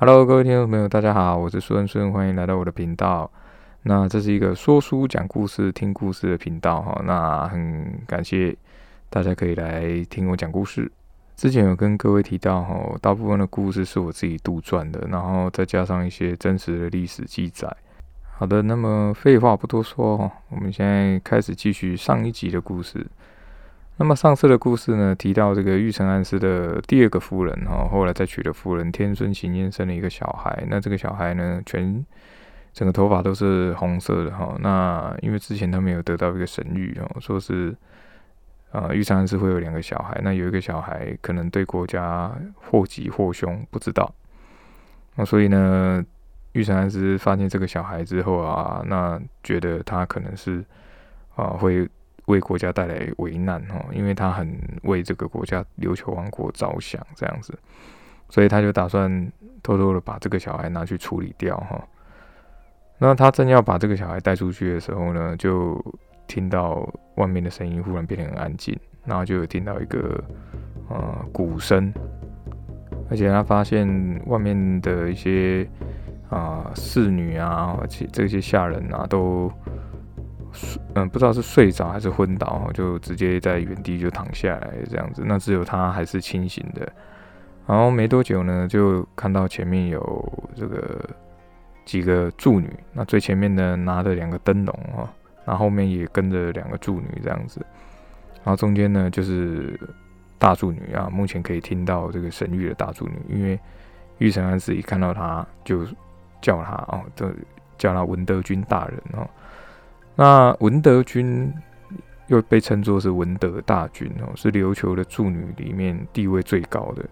Hello，各位听众朋友，大家好，我是苏恩顺，欢迎来到我的频道。那这是一个说书、讲故事、听故事的频道哈。那很感谢大家可以来听我讲故事。之前有跟各位提到哈，大部分的故事是我自己杜撰的，然后再加上一些真实的历史记载。好的，那么废话不多说哈，我们现在开始继续上一集的故事。那么上次的故事呢，提到这个玉成安师的第二个夫人哈，后来再娶了夫人，天孙行燕生了一个小孩。那这个小孩呢，全整个头发都是红色的哈。那因为之前他没有得到一个神谕哦，说是啊玉成安氏会有两个小孩，那有一个小孩可能对国家或吉或凶，不知道。那所以呢，玉成安师发现这个小孩之后啊，那觉得他可能是啊会。为国家带来危难哦，因为他很为这个国家琉球王国着想，这样子，所以他就打算偷偷的把这个小孩拿去处理掉哈。那他正要把这个小孩带出去的时候呢，就听到外面的声音忽然变得很安静，然后就有听到一个呃鼓声，而且他发现外面的一些啊侍女啊，而且这些下人啊都。嗯，不知道是睡着还是昏倒，就直接在原地就躺下来这样子。那只有他还是清醒的。然后没多久呢，就看到前面有这个几个助女，那最前面呢拿着两个灯笼哈，那后面也跟着两个助女这样子。然后中间呢就是大助女啊，目前可以听到这个神谕的大助女，因为玉成安子一看到他就叫他哦，这叫他文德君大人哦。那文德君又被称作是文德大军哦，是琉球的助女里面地位最高的。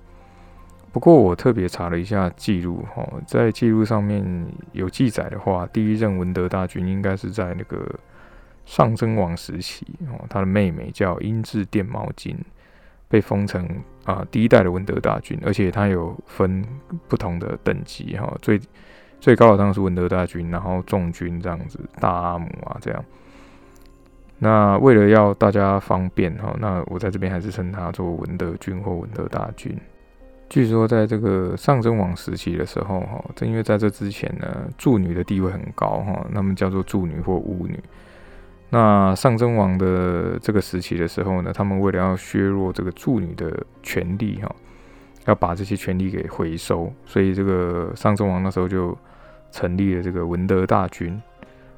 不过我特别查了一下记录哈，在记录上面有记载的话，第一任文德大军应该是在那个上征王时期哦，他的妹妹叫英治电毛巾，被封成啊第一代的文德大军，而且他有分不同的等级哈，最。最高的当然是文德大军，然后重军这样子，大阿姆啊这样。那为了要大家方便哈，那我在这边还是称他做文德军或文德大军。据说在这个上征王时期的时候哈，正因为在这之前呢，助女的地位很高哈，那么叫做助女或巫女。那上征王的这个时期的时候呢，他们为了要削弱这个助女的权利哈。要把这些权利给回收，所以这个上中王那时候就成立了这个文德大军，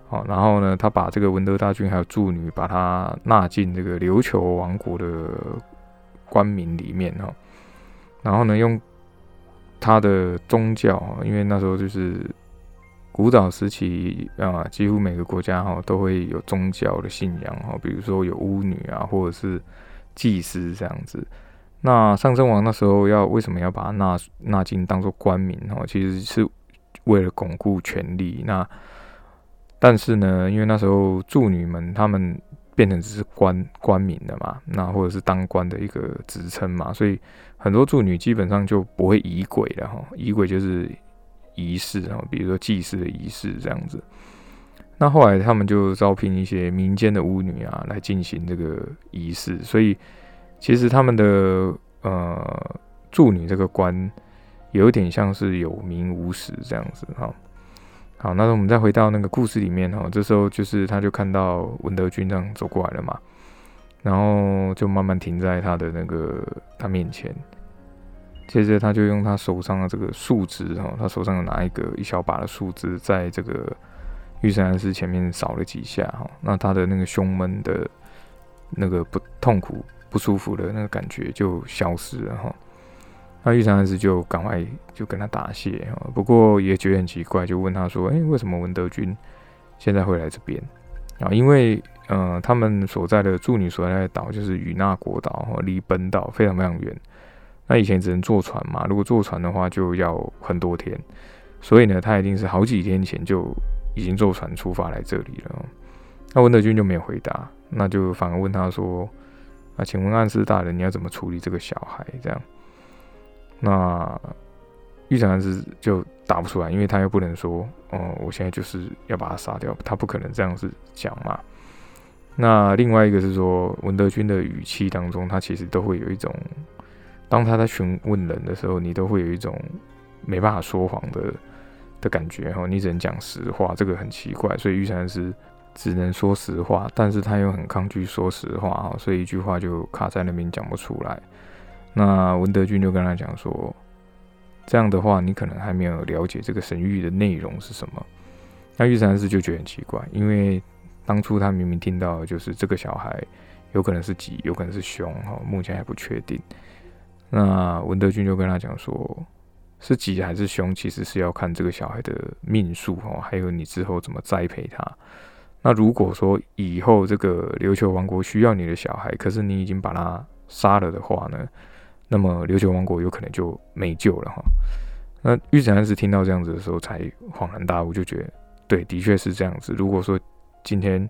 好，然后呢，他把这个文德大军还有助女，把他纳进这个琉球王国的官民里面哈，然后呢，用他的宗教，因为那时候就是古早时期啊，几乎每个国家哈都会有宗教的信仰哈，比如说有巫女啊，或者是祭司这样子。那上圣王那时候要为什么要把纳纳进当做官民哦？其实是为了巩固权力。那但是呢，因为那时候助女们他们变成只是官官民了嘛，那或者是当官的一个职称嘛，所以很多助女基本上就不会仪轨了哈。仪轨就是仪式啊，比如说祭祀的仪式这样子。那后来他们就招聘一些民间的巫女啊来进行这个仪式，所以。其实他们的呃助女这个官，有点像是有名无实这样子哈。好，那我们再回到那个故事里面哈，这时候就是他就看到文德军这样走过来了嘛，然后就慢慢停在他的那个他面前，接着他就用他手上的这个树枝哈，他手上拿一个一小把的树枝，在这个玉山安师前面扫了几下哈，那他的那个胸闷的那个不痛苦。不舒服的那个感觉就消失了哈，那玉成安师就赶快就跟他答谢哈，不过也觉得很奇怪，就问他说：“哎，为什么文德军现在会来这边？”啊，因为呃，他们所在的驻女所在的岛就是与那国岛，离本岛非常非常远。那以前只能坐船嘛，如果坐船的话就要很多天，所以呢，他一定是好几天前就已经坐船出发来这里了。那文德军就没有回答，那就反而问他说。那请问暗示大人，你要怎么处理这个小孩？这样，那玉成暗示就答不出来，因为他又不能说，哦，我现在就是要把他杀掉，他不可能这样子讲嘛。那另外一个是说，文德军的语气当中，他其实都会有一种，当他在询问人的时候，你都会有一种没办法说谎的的感觉哈，你只能讲实话，这个很奇怪，所以玉成是只能说实话，但是他又很抗拒说实话哈，所以一句话就卡在那边讲不出来。那文德军就跟他讲说，这样的话你可能还没有了解这个神谕的内容是什么。那玉山是就觉得很奇怪，因为当初他明明听到就是这个小孩有可能是吉，有可能是凶哈，目前还不确定。那文德军就跟他讲说，是吉还是凶，其实是要看这个小孩的命数哈，还有你之后怎么栽培他。那如果说以后这个琉球王国需要你的小孩，可是你已经把他杀了的话呢，那么琉球王国有可能就没救了哈。那玉成安是听到这样子的时候才恍然大悟，就觉得对，的确是这样子。如果说今天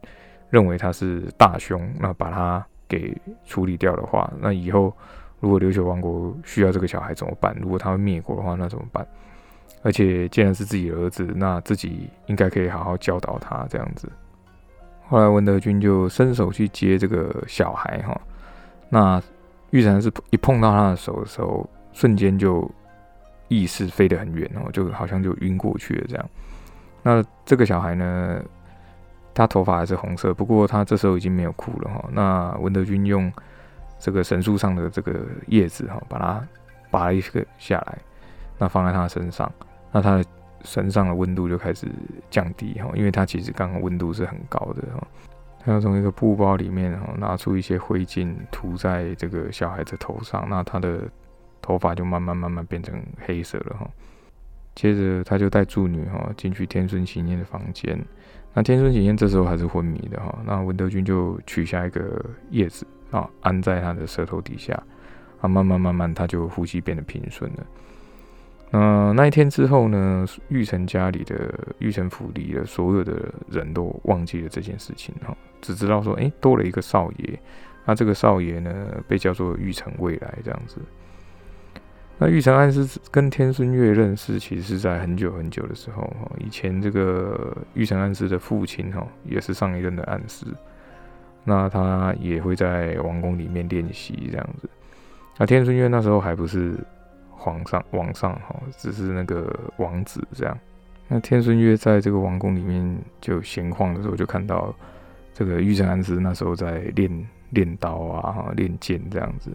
认为他是大凶，那把他给处理掉的话，那以后。如果琉球王国需要这个小孩怎么办？如果他会灭国的话，那怎么办？而且既然是自己的儿子，那自己应该可以好好教导他这样子。后来文德军就伸手去接这个小孩哈，那玉成是一碰到他的手的时候，瞬间就意识飞得很远哦，就好像就晕过去了这样。那这个小孩呢，他头发还是红色，不过他这时候已经没有哭了哈。那文德军用。这个神树上的这个叶子哈，把它拔了一个下来，那放在他身上，那他的身上的温度就开始降低哈，因为他其实刚刚温度是很高的哈。他要从一个布包里面哈拿出一些灰烬涂在这个小孩子头上，那他的头发就慢慢慢慢变成黑色了哈。接着他就带助女哈进去天孙行念的房间，那天孙行念这时候还是昏迷的哈，那文德军就取下一个叶子。啊，安在他的舌头底下，啊，慢慢慢慢，他就呼吸变得平顺了。那那一天之后呢，玉成家里的玉成府里的所有的人都忘记了这件事情哈，只知道说，哎，多了一个少爷。那这个少爷呢，被叫做玉成未来这样子。那玉成暗是跟天孙月认识，其实是在很久很久的时候哈。以前这个玉成暗司的父亲哈，也是上一任的暗司。那他也会在王宫里面练习这样子。那天孙月那时候还不是皇上，王上哈，只是那个王子这样。那天孙月在这个王宫里面就闲晃的时候，就看到这个玉成安师那时候在练练刀啊，练剑这样子，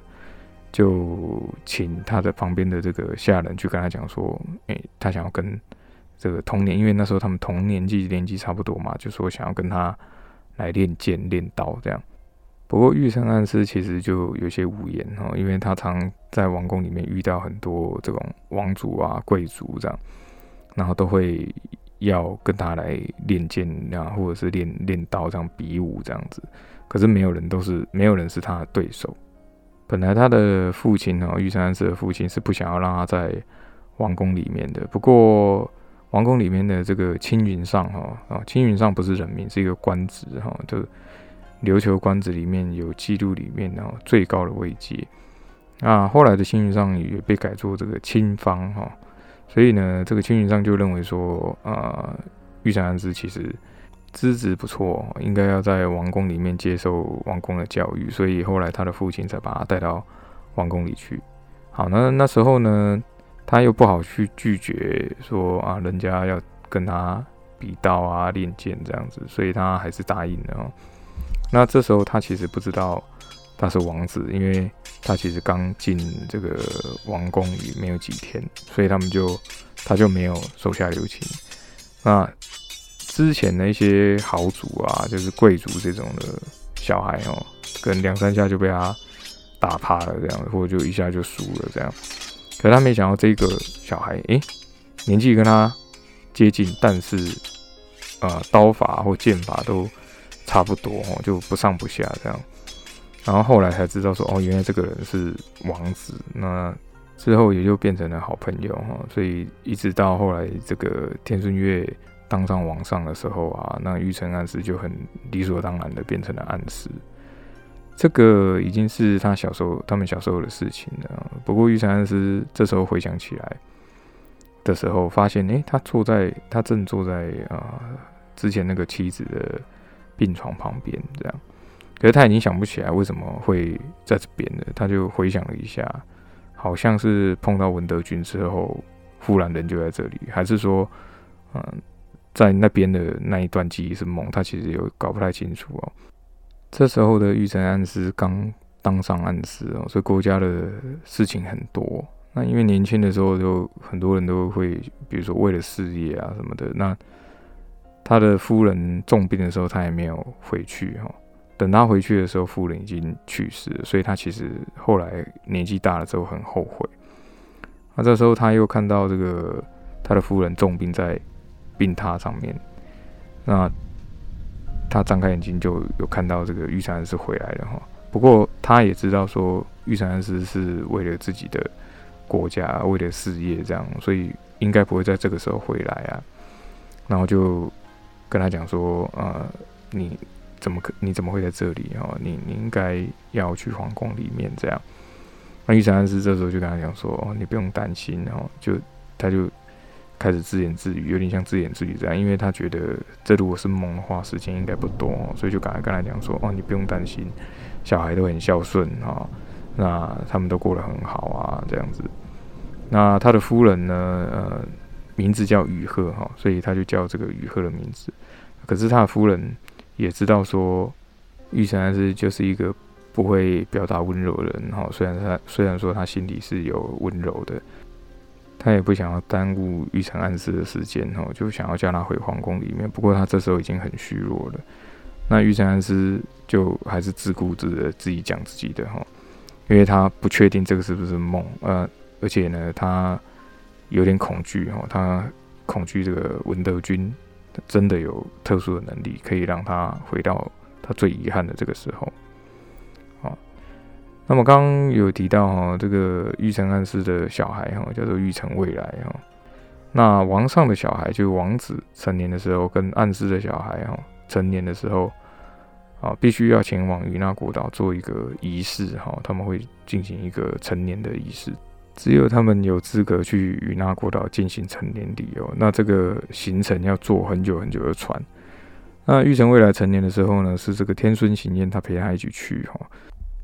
就请他的旁边的这个下人去跟他讲说，诶，他想要跟这个同年，因为那时候他们同年纪年纪差不多嘛，就说想要跟他。来练剑、练刀这样。不过玉成暗师其实就有些无言哈，因为他常在王宫里面遇到很多这种王族啊、贵族这样，然后都会要跟他来练剑啊，或者是练练刀这样比武这样子。可是没有人都是没有人是他的对手。本来他的父亲哈，玉成暗师的父亲是不想要让他在王宫里面的。不过王宫里面的这个青云上哈啊，青云上不是人名，是一个官职哈，就琉球官职里面有记录里面然后最高的位阶。那后来的青云上也被改做这个青方哈，所以呢，这个青云上就认为说啊，玉山安之其实资质不错，应该要在王宫里面接受王宫的教育，所以后来他的父亲才把他带到王宫里去。好，那那时候呢？他又不好去拒绝说啊，人家要跟他比刀啊、练剑这样子，所以他还是答应了。那这时候他其实不知道他是王子，因为他其实刚进这个王宫里没有几天，所以他们就他就没有手下留情。那之前的一些豪族啊，就是贵族这种的小孩哦，跟两三下就被他打趴了这样，或者就一下就输了这样。可他没想到这个小孩，诶，年纪跟他接近，但是，呃，刀法或剑法都差不多哦，就不上不下这样。然后后来才知道说，哦，原来这个人是王子。那之后也就变成了好朋友哈。所以一直到后来这个天顺月当上王上的时候啊，那玉成暗示就很理所当然的变成了暗示。这个已经是他小时候，他们小时候的事情了。不过玉成安师这时候回想起来的时候，发现，诶，他坐在，他正坐在啊之前那个妻子的病床旁边，这样。可是他已经想不起来为什么会在这边了。他就回想了一下，好像是碰到文德军之后忽然人就在这里，还是说，嗯，在那边的那一段记忆是梦？他其实有搞不太清楚哦。这时候的玉成安师刚当上安师哦，所以国家的事情很多。那因为年轻的时候就很多人都会，比如说为了事业啊什么的。那他的夫人重病的时候，他也没有回去哈。等他回去的时候，夫人已经去世了，所以他其实后来年纪大了之后很后悔。那这时候他又看到这个他的夫人重病在病榻上面，那他张开眼睛就有看到这个玉山师回来了哈。不过他也知道说玉山师是为了自己的国家，为了事业这样，所以应该不会在这个时候回来啊。然后就跟他讲说，呃，你。怎么可？你怎么会在这里？哦，你你应该要去皇宫里面这样。那玉成安师这时候就跟他讲说：“哦，你不用担心。”然后就他就开始自言自语，有点像自言自语这样，因为他觉得这如果是梦的话，时间应该不多，所以就赶快跟他讲说：“哦，你不用担心，小孩都很孝顺啊，那他们都过得很好啊，这样子。”那他的夫人呢？呃，名字叫雨鹤哈，所以他就叫这个雨鹤的名字。可是他的夫人。也知道说，玉成安师就是一个不会表达温柔的人哈。虽然他虽然说他心里是有温柔的，他也不想要耽误玉成安师的时间哈，就想要叫他回皇宫里面。不过他这时候已经很虚弱了。那玉成安师就还是自顾自的自己讲自己的哈，因为他不确定这个是不是梦，呃，而且呢，他有点恐惧哈，他恐惧这个文德军。真的有特殊的能力，可以让他回到他最遗憾的这个时候。好，那么刚刚有提到哈，这个玉成安师的小孩哈，叫做玉成未来哈。那王上的小孩就是王子成年的时候，跟暗师的小孩哈成年的时候啊，必须要前往与那国岛做一个仪式哈，他们会进行一个成年的仪式。只有他们有资格去与那国岛进行成年礼哦。那这个行程要坐很久很久的船。那玉成未来成年的时候呢，是这个天孙行燕他陪他一起去哈。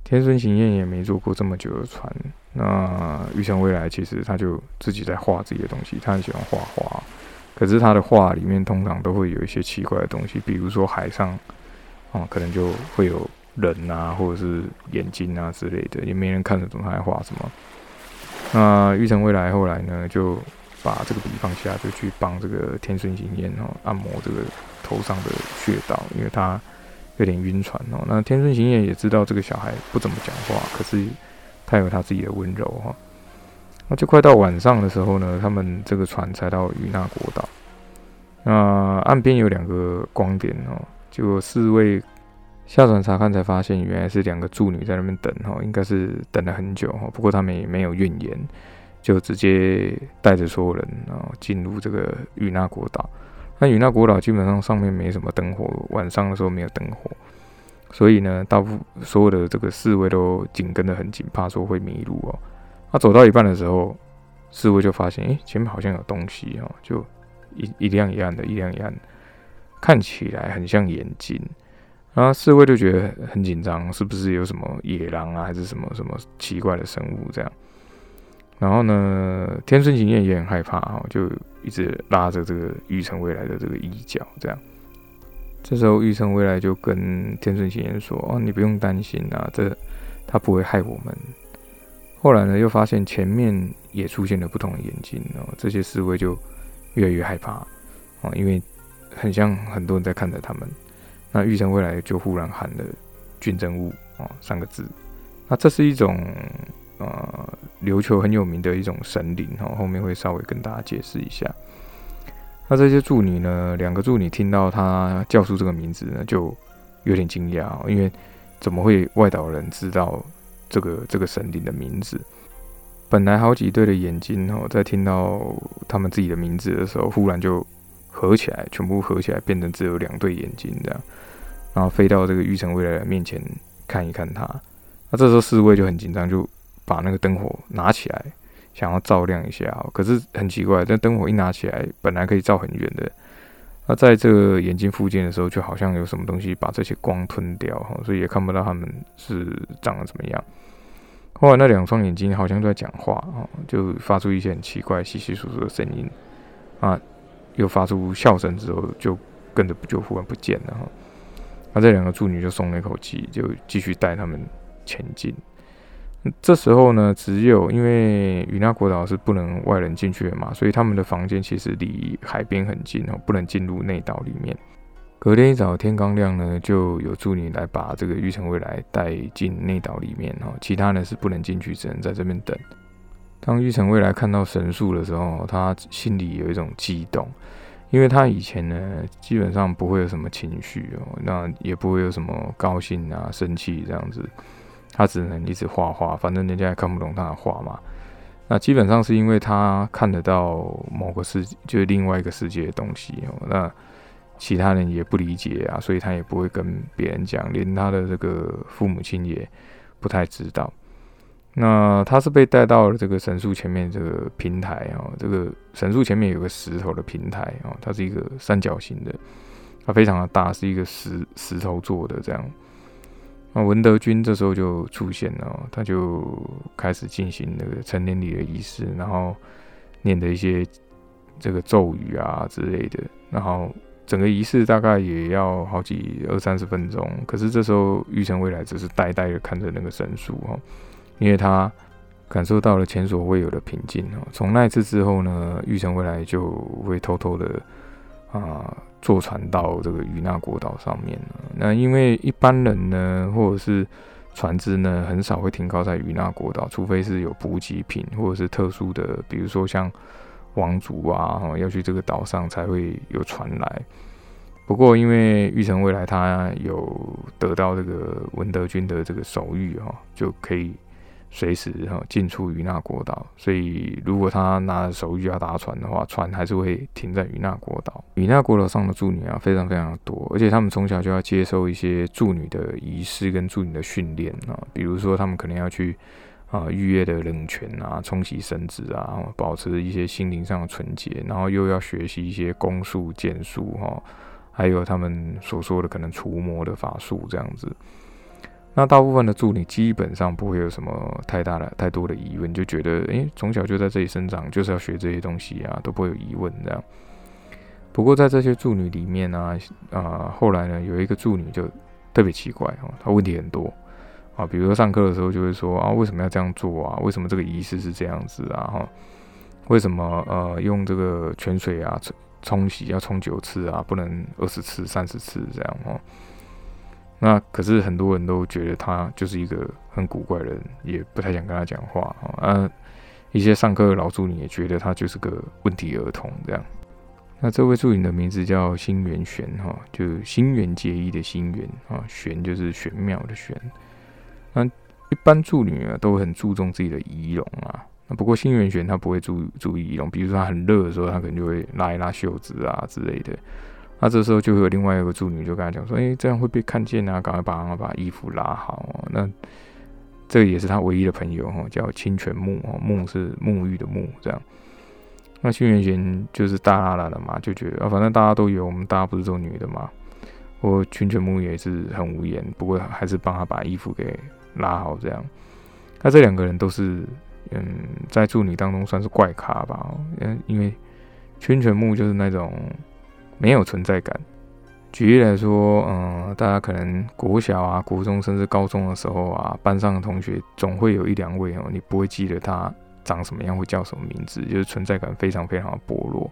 天孙行燕也没坐过这么久的船。那玉成未来其实他就自己在画自己的东西，他很喜欢画画。可是他的画里面通常都会有一些奇怪的东西，比如说海上啊，可能就会有人啊，或者是眼睛啊之类的，也没人看得懂他在画什么。那玉成未来后来呢，就把这个笔放下，就去帮这个天顺行燕哦按摩这个头上的穴道，因为他有点晕船哦。那天顺行燕也知道这个小孩不怎么讲话，可是他有他自己的温柔哈。那就快到晚上的时候呢，他们这个船才到与那国岛。那岸边有两个光点哦，就四位。下船查看才发现，原来是两个助女在那边等哈，应该是等了很久哈。不过他们也没有怨言，就直接带着所有人然后进入这个与那国岛。那与那国岛基本上上面没什么灯火，晚上的时候没有灯火，所以呢，大部所有的这个侍卫都紧跟得很紧，怕说会迷路哦。他走到一半的时候，侍卫就发现，哎，前面好像有东西哦，就一一亮一暗的，一亮一暗，看起来很像眼睛。然后侍卫就觉得很紧张，是不是有什么野狼啊，还是什么什么奇怪的生物这样？然后呢，天孙行燕也很害怕哈，就一直拉着这个玉成未来的这个衣角这样。这时候玉成未来就跟天孙行燕说：“哦，你不用担心啊，这他不会害我们。”后来呢，又发现前面也出现了不同的眼睛哦，这些侍卫就越来越害怕啊，因为很像很多人在看着他们。那玉成未来就忽然喊了“俊真物”啊三个字，那这是一种呃琉球很有名的一种神灵哈，后面会稍微跟大家解释一下。那这些助女呢，两个助女听到他叫出这个名字呢，就有点惊讶，因为怎么会外岛人知道这个这个神灵的名字？本来好几对的眼睛哦，在听到他们自己的名字的时候，忽然就。合起来，全部合起来，变成只有两对眼睛这样，然后飞到这个玉成未来的面前看一看他。那这时候侍卫就很紧张，就把那个灯火拿起来，想要照亮一下。可是很奇怪，这灯火一拿起来，本来可以照很远的，那在这个眼睛附近的时候，就好像有什么东西把这些光吞掉，哈，所以也看不到他们是长得怎么样。后来那两双眼睛好像都在讲话啊，就发出一些很奇怪、稀稀疏疏的声音啊，又发出笑声之后，就跟着就忽然不见了哈。那这两个助女就松了一口气，就继续带他们前进。这时候呢，只有因为与那国岛是不能外人进去的嘛，所以他们的房间其实离海边很近哦，不能进入内岛里面。隔天一早天刚亮呢，就有助理来把这个玉成未来带进内岛里面哦，其他人是不能进去，只能在这边等。当玉成未来看到神树的时候，他心里有一种激动，因为他以前呢基本上不会有什么情绪哦，那也不会有什么高兴啊、生气这样子。他只能一直画画，反正人家也看不懂他的画嘛。那基本上是因为他看得到某个世，就是另外一个世界的东西哦。那其他人也不理解啊，所以他也不会跟别人讲，连他的这个父母亲也不太知道。那他是被带到了这个神树前面这个平台哦，这个神树前面有个石头的平台哦，它是一个三角形的，它非常的大，是一个石石头做的这样。那文德军这时候就出现了，他就开始进行那个成年礼的仪式，然后念的一些这个咒语啊之类的，然后整个仪式大概也要好几二三十分钟。可是这时候玉成未来只是呆呆的看着那个神树哈，因为他感受到了前所未有的平静哦。从那次之后呢，玉成未来就会偷偷的啊。坐船到这个与那国岛上面那因为一般人呢，或者是船只呢，很少会停靠在与那国岛，除非是有补给品或者是特殊的，比如说像王族啊，要去这个岛上才会有船来。不过因为玉成未来他有得到这个文德军的这个手谕哦，就可以。随时哈进出与那国岛，所以如果他拿着手谕要搭船的话，船还是会停在于那国岛。于那国岛上的住女啊，非常非常多，而且他们从小就要接受一些住女的仪式跟住女的训练啊，比如说他们可能要去啊浴月的冷泉啊，冲洗身子啊，保持一些心灵上的纯洁，然后又要学习一些弓术剑术哈，还有他们所说的可能除魔的法术这样子。那大部分的助理基本上不会有什么太大的、太多的疑问，就觉得，诶，从小就在这里生长，就是要学这些东西啊，都不会有疑问这样。不过在这些助女里面呢，啊，后来呢，有一个助女就特别奇怪哦，她问题很多啊，比如说上课的时候就会说啊，为什么要这样做啊？为什么这个仪式是这样子啊？哈，为什么呃用这个泉水啊冲冲洗要冲九次啊，不能二十次、三十次这样哦？那可是很多人都觉得他就是一个很古怪的人，也不太想跟他讲话啊。一些上课的老助理也觉得他就是个问题儿童这样。那这位助理的名字叫心元玄哈，就心元结义的心元啊，玄就是玄妙的玄。那一般助理啊都很注重自己的仪容啊，那不过心元玄他不会注注意仪容，比如说他很热的时候，他可能就会拉一拉袖子啊之类的。那这时候就会有另外一个助理就跟他讲说：“哎，这样会被看见啊，赶快把把衣服拉好。”那这也是他唯一的朋友哈，叫清泉木哦，木是沐浴的沐这样。那清源玄就是大拉拉的嘛，就觉得啊，反正大家都有，我们大家不是做女的嘛。我清泉木也是很无言，不过还是帮他把衣服给拉好这样。那这两个人都是嗯，在助理当中算是怪咖吧，嗯，因为清泉木就是那种。没有存在感。举例来说，嗯，大家可能国小啊、国中甚至高中的时候啊，班上的同学总会有一两位哦，你不会记得他长什么样，会叫什么名字，就是存在感非常非常的薄弱。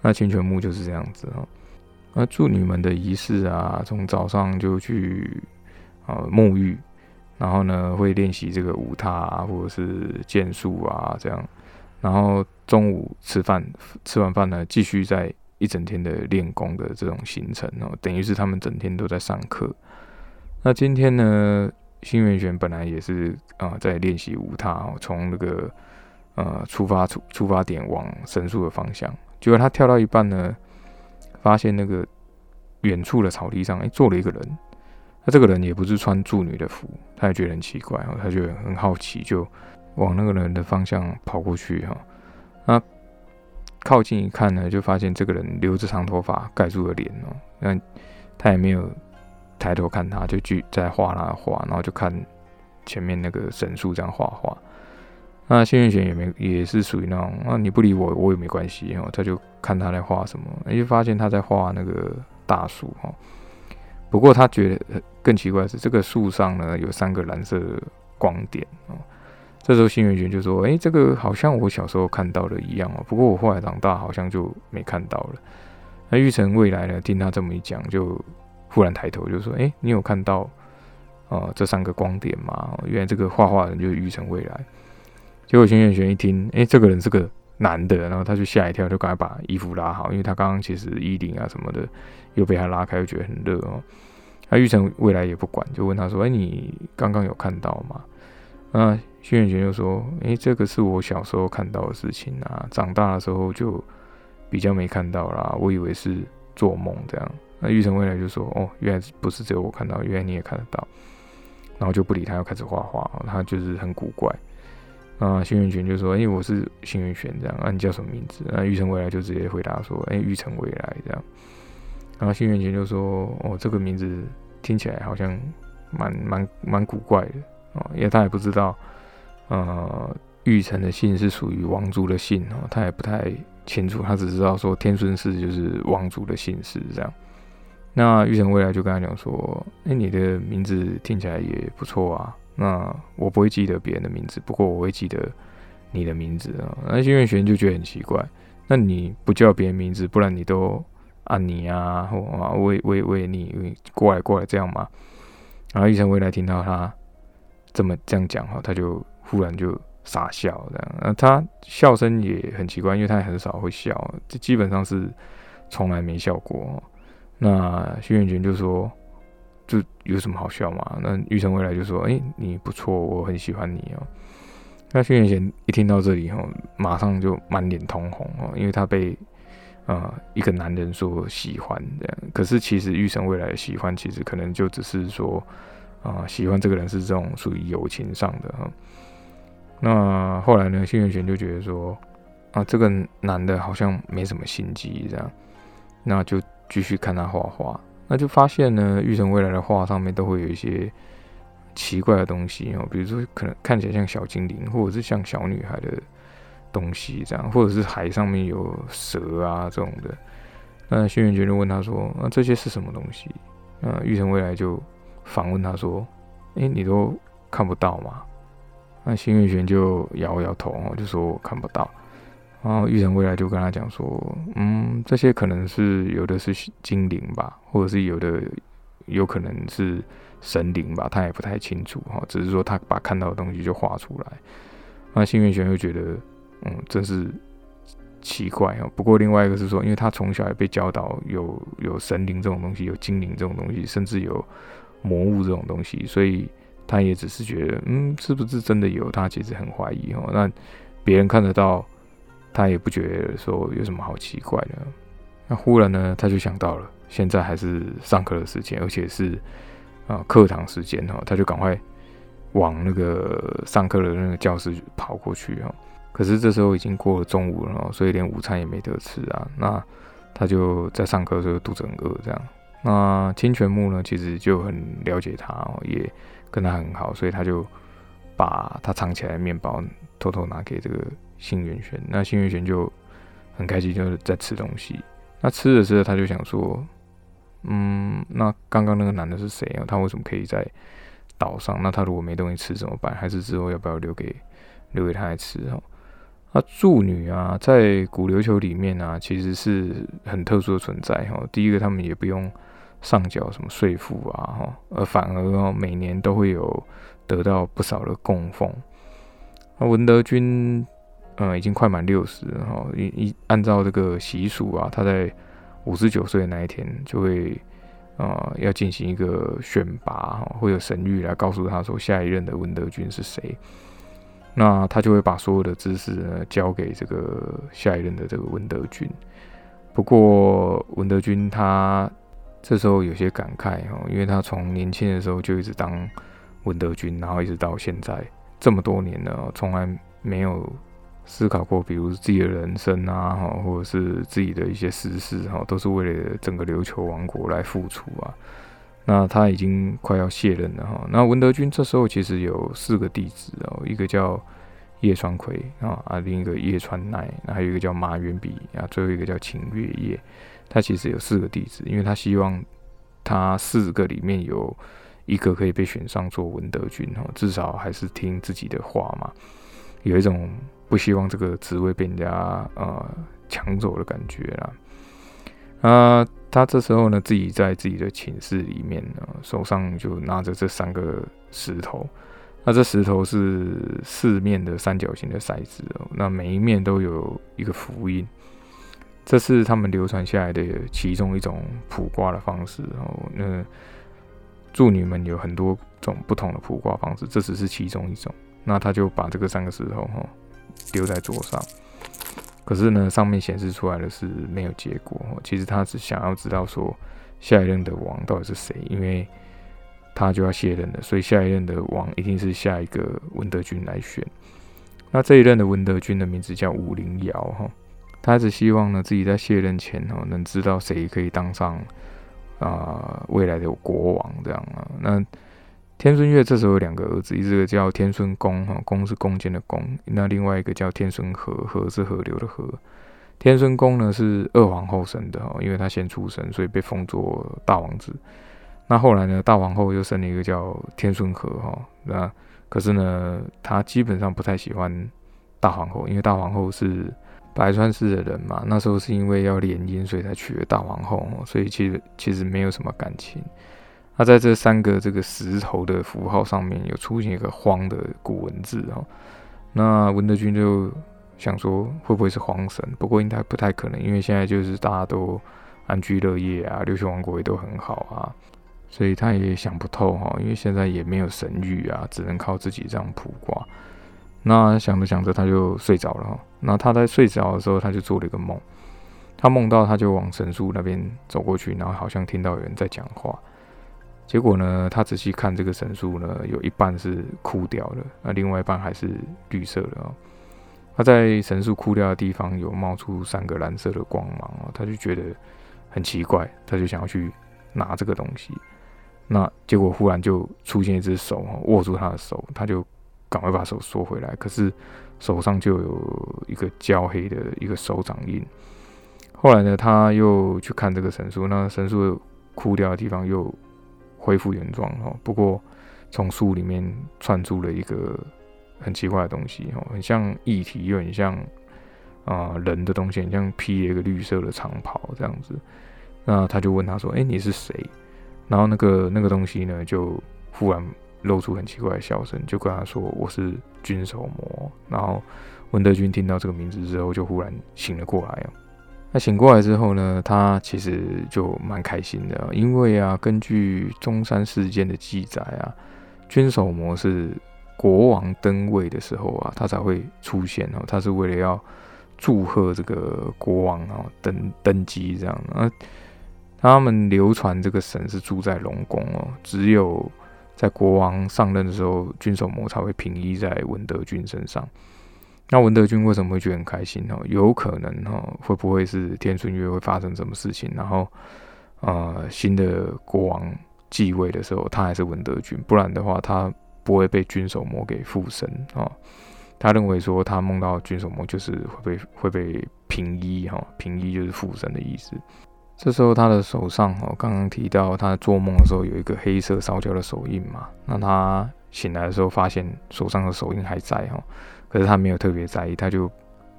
那清泉木就是这样子哦。那祝女们的仪式啊，从早上就去啊沐浴，然后呢会练习这个舞踏啊，或者是剑术啊这样，然后中午吃饭，吃完饭呢继续在。一整天的练功的这种行程哦，等于是他们整天都在上课。那今天呢，新元玄本来也是啊在练习舞踏哦，从那个呃出发出出发点往神树的方向，结果他跳到一半呢，发现那个远处的草地上哎坐了一个人。那这个人也不是穿助女的服，他也觉得很奇怪哦，他就很好奇，就往那个人的方向跑过去哈。那靠近一看呢，就发现这个人留着长头发盖住了脸哦，那他也没有抬头看他，就继在画那画，然后就看前面那个神树这样画画。那幸运玄也没也是属于那种啊，你不理我，我也没关系哦。他就看他在画什么，就发现他在画那个大树哈。不过他觉得更奇怪的是，这个树上呢有三个蓝色的光点哦。这时候幸运玄就说：“哎，这个好像我小时候看到的一样哦。不过我后来长大好像就没看到了。”那玉成未来呢，听他这么一讲，就忽然抬头就说：“哎，你有看到啊这三个光点吗？原来这个画画人就是玉成未来。”结果轩辕玄一听，哎，这个人是个男的，然后他就吓一跳，就赶快把衣服拉好，因为他刚刚其实衣领啊什么的又被他拉开，又觉得很热哦。那玉成未来也不管，就问他说：“哎，你刚刚有看到吗？”那轩辕玄就说：“哎，这个是我小时候看到的事情啊，长大的时候就比较没看到啦，我以为是做梦这样。”那玉成未来就说：“哦，原来不是只有我看到，原来你也看得到。”然后就不理他，要开始画画，他就是很古怪。啊，幸运玄就说：“哎，我是幸运玄，这样啊，你叫什么名字？”那玉成未来就直接回答说：“哎，玉成未来这样。”然后幸运玄就说：“哦，这个名字听起来好像蛮蛮蛮古怪的哦，因为他也不知道，呃，玉成的姓是属于王族的姓哦，他也不太清楚，他只知道说天孙氏就是王族的姓氏这样。”那玉成未来就跟他讲说：“哎，你的名字听起来也不错啊。”那我不会记得别人的名字，不过我会记得你的名字啊。那幸运玄就觉得很奇怪，那你不叫别人名字，不然你都啊你啊，或啊喂喂喂你过来过来这样吗？然后玉成未来听到他这么这样讲哈，他就忽然就傻笑这样。那他笑声也很奇怪，因为他很少会笑，这基本上是从来没笑过。那幸运玄就说。就有什么好笑嘛？那玉成未来就说：“哎，你不错，我很喜欢你哦。”那轩辕贤一听到这里后，马上就满脸通红哦，因为他被呃一个男人说喜欢这样。可是其实玉成未来的喜欢，其实可能就只是说啊，喜欢这个人是这种属于友情上的哈。那后来呢，轩辕贤就觉得说啊，这个男的好像没什么心机这样，那就继续看他画画。那就发现呢，玉成未来的画上面都会有一些奇怪的东西哦，比如说可能看起来像小精灵，或者是像小女孩的东西这样，或者是海上面有蛇啊这种的。那轩辕觉就问他说：“那这些是什么东西？”那玉成未来就反问他说：“哎，你都看不到吗？”那新月玄就摇摇头，就说：“看不到。”然后玉成未来就跟他讲说，嗯，这些可能是有的是精灵吧，或者是有的有可能是神灵吧，他也不太清楚哈，只是说他把看到的东西就画出来。那幸运玄又觉得，嗯，真是奇怪哦。不过另外一个是说，因为他从小也被教导有有神灵这种东西，有精灵这种东西，甚至有魔物这种东西，所以他也只是觉得，嗯，是不是真的有？他其实很怀疑哦。那别人看得到。他也不觉得说有什么好奇怪的，那忽然呢，他就想到了，现在还是上课的时间，而且是啊课堂时间哈，他就赶快往那个上课的那个教室跑过去哦。可是这时候已经过了中午了，所以连午餐也没得吃啊。那他就在上课的时候肚子很饿，这样。那清泉木呢，其实就很了解他哦，也跟他很好，所以他就把他藏起来的面包偷偷拿给这个。幸运玄，那幸运玄就很开心，就是在吃东西。那吃着吃着，他就想说：“嗯，那刚刚那个男的是谁啊？他为什么可以在岛上？那他如果没东西吃怎么办？还是之后要不要留给留给他来吃？哦，那助女啊，在古琉球里面啊，其实是很特殊的存在。哈，第一个，他们也不用上缴什么税赋啊，哈，而反而哦，每年都会有得到不少的供奉。那文德君。嗯，已经快满六十哈。一一按照这个习俗啊，他在五十九岁的那一天就会啊要进行一个选拔哈，会有神谕来告诉他说下一任的文德君是谁。那他就会把所有的知识呢交给这个下一任的这个文德君。不过文德君他这时候有些感慨哈，因为他从年轻的时候就一直当文德君，然后一直到现在这么多年了，从来没有。思考过，比如自己的人生啊，哈，或者是自己的一些私事，哈，都是为了整个琉球王国来付出啊。那他已经快要卸任了哈。那文德军这时候其实有四个弟子哦，一个叫叶川奎啊啊，另一个叶川奈，那还有一个叫马元笔啊，最后一个叫秦月夜。他其实有四个弟子，因为他希望他四个里面有一个可以被选上做文德军哈，至少还是听自己的话嘛，有一种不希望这个职位被人家呃抢走的感觉啦。啊，他这时候呢，自己在自己的寝室里面呢，手上就拿着这三个石头，那这石头是四面的三角形的骰子哦，那每一面都有一个符印。这是他们流传下来的其中一种卜卦的方式然后。那祝女们有很多种不同的卜卦方式，这只是其中一种。那他就把这个三个石头哈丢在桌上，可是呢，上面显示出来的是没有结果。其实他只想要知道说下一任的王到底是谁，因为他就要卸任了，所以下一任的王一定是下一个文德军来选。那这一任的文德军的名字叫武陵瑶哈。他只希望呢，自己在卸任前哦，能知道谁可以当上啊未来的国王这样啊。那天孙月这时候有两个儿子，一个叫天孙公哈，公是弓箭的弓；那另外一个叫天孙河，河是河流的河。天孙公呢是二皇后生的哈，因为他先出生，所以被封作大王子。那后来呢，大皇后又生了一个叫天孙河哈。那可是呢，他基本上不太喜欢大皇后，因为大皇后是。白川氏的人嘛，那时候是因为要联姻，所以才娶了大皇后，所以其实其实没有什么感情。那在这三个这个石头的符号上面有出现一个“荒”的古文字哦，那文德军就想说会不会是荒神？不过应该不太可能，因为现在就是大家都安居乐业啊，六星王国也都很好啊，所以他也想不透哈，因为现在也没有神谕啊，只能靠自己这样卜卦。那想着想着，他就睡着了。那他在睡着的时候，他就做了一个梦。他梦到他就往神树那边走过去，然后好像听到有人在讲话。结果呢，他仔细看这个神树呢，有一半是枯掉的，那另外一半还是绿色的哦。他在神树枯掉的地方有冒出三个蓝色的光芒哦，他就觉得很奇怪，他就想要去拿这个东西。那结果忽然就出现一只手握住他的手，他就。赶快把手缩回来，可是手上就有一个焦黑的一个手掌印。后来呢，他又去看这个神树，那神树枯掉的地方又恢复原状哦。不过从树里面窜出了一个很奇怪的东西哦，很像液体，又很像啊人的东西，很像披了一个绿色的长袍这样子。那他就问他说：“哎，你是谁？”然后那个那个东西呢，就忽然。露出很奇怪的笑声，就跟他说：“我是军守魔。”然后文德军听到这个名字之后，就忽然醒了过来哦。那醒过来之后呢，他其实就蛮开心的，因为啊，根据中山事件的记载啊，军守魔是国王登位的时候啊，他才会出现哦。他是为了要祝贺这个国王啊登登基这样。啊，他们流传这个神是住在龙宫哦，只有。在国王上任的时候，军守魔才会平移在文德军身上。那文德军为什么会觉得很开心呢？有可能哈，会不会是天孙月会发生什么事情？然后，呃，新的国王继位的时候，他还是文德军，不然的话，他不会被军守魔给附身啊。他认为说，他梦到军守魔就是会被会被平移哈，平移就是附身的意思。这时候他的手上，哦，刚刚提到他做梦的时候有一个黑色烧焦的手印嘛。那他醒来的时候发现手上的手印还在，哈，可是他没有特别在意，他就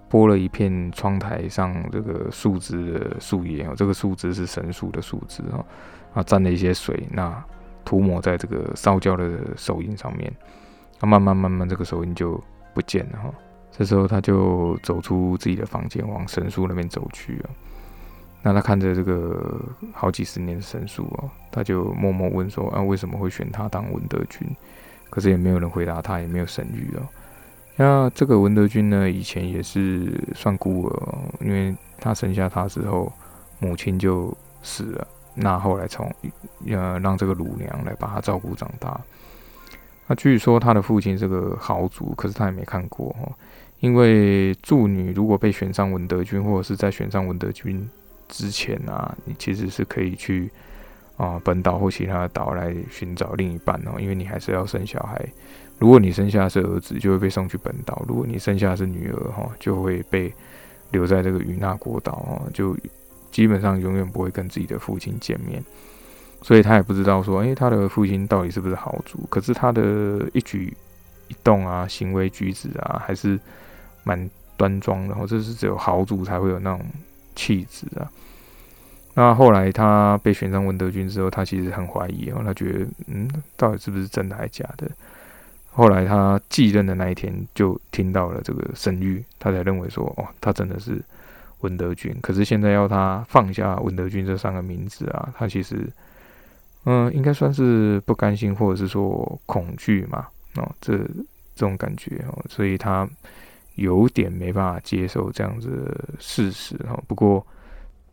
拨了一片窗台上这个树枝的树叶，哦，这个树枝是神树的树枝，哈，啊，沾了一些水，那涂抹在这个烧焦的手印上面，那慢慢慢慢这个手印就不见了，哈。这时候他就走出自己的房间，往神树那边走去啊。那他看着这个好几十年的神树哦，他就默默问说：“啊，为什么会选他当文德君？”可是也没有人回答他，也没有神谕哦。那这个文德君呢，以前也是算孤儿，因为他生下他之后，母亲就死了。那后来从呃让这个乳娘来把他照顾长大。那据说他的父亲是个豪族，可是他也没看过哦，因为助女如果被选上文德君，或者是在选上文德君。之前啊，你其实是可以去啊本岛或其他的岛来寻找另一半哦，因为你还是要生小孩。如果你生下是儿子，就会被送去本岛；如果你生下是女儿哈，就会被留在这个与那国岛哦，就基本上永远不会跟自己的父亲见面。所以他也不知道说，诶，他的父亲到底是不是豪族？可是他的一举一动啊，行为举止啊，还是蛮端庄的。哦，这是只有豪族才会有那种气质啊。那后来他被选上文德军之后，他其实很怀疑哦，他觉得，嗯，到底是不是真的还是假的？后来他继任的那一天，就听到了这个声誉，他才认为说，哦，他真的是文德军。可是现在要他放下文德军这三个名字啊，他其实，嗯，应该算是不甘心，或者是说恐惧嘛，哦，这这种感觉哦，所以他有点没办法接受这样子的事实哈。不过。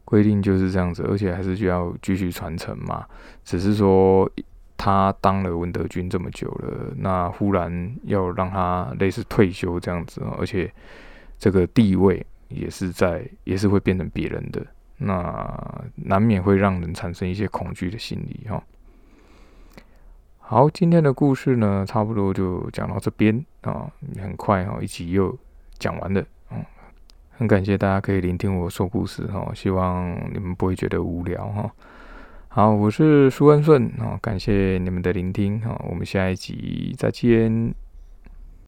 规定就是这样子，而且还是需要继续传承嘛。只是说他当了文德军这么久了，那忽然要让他类似退休这样子，而且这个地位也是在，也是会变成别人的，那难免会让人产生一些恐惧的心理哈。好，今天的故事呢，差不多就讲到这边啊，很快哈，一集又讲完的，嗯。很感谢大家可以聆听我说故事哈，希望你们不会觉得无聊哈。好，我是苏安顺啊，感谢你们的聆听哈，我们下一集再见。